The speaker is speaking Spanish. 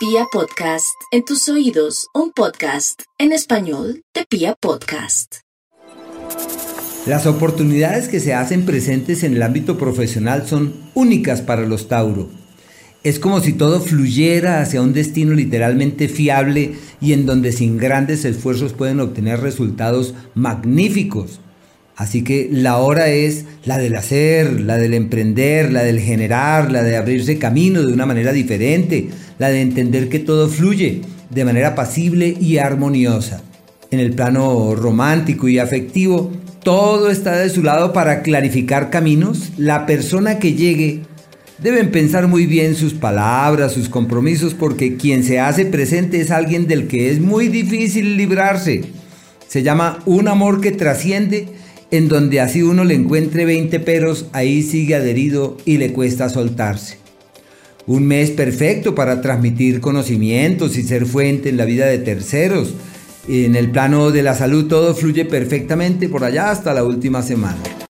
Pia Podcast, en tus oídos, un podcast en español de Pia Podcast. Las oportunidades que se hacen presentes en el ámbito profesional son únicas para los Tauro. Es como si todo fluyera hacia un destino literalmente fiable y en donde sin grandes esfuerzos pueden obtener resultados magníficos. Así que la hora es la del hacer, la del emprender, la del generar, la de abrirse camino de una manera diferente, la de entender que todo fluye de manera pasible y armoniosa. En el plano romántico y afectivo, todo está de su lado para clarificar caminos. La persona que llegue deben pensar muy bien sus palabras, sus compromisos, porque quien se hace presente es alguien del que es muy difícil librarse. Se llama un amor que trasciende en donde así uno le encuentre 20 peros, ahí sigue adherido y le cuesta soltarse. Un mes perfecto para transmitir conocimientos y ser fuente en la vida de terceros. En el plano de la salud todo fluye perfectamente por allá hasta la última semana.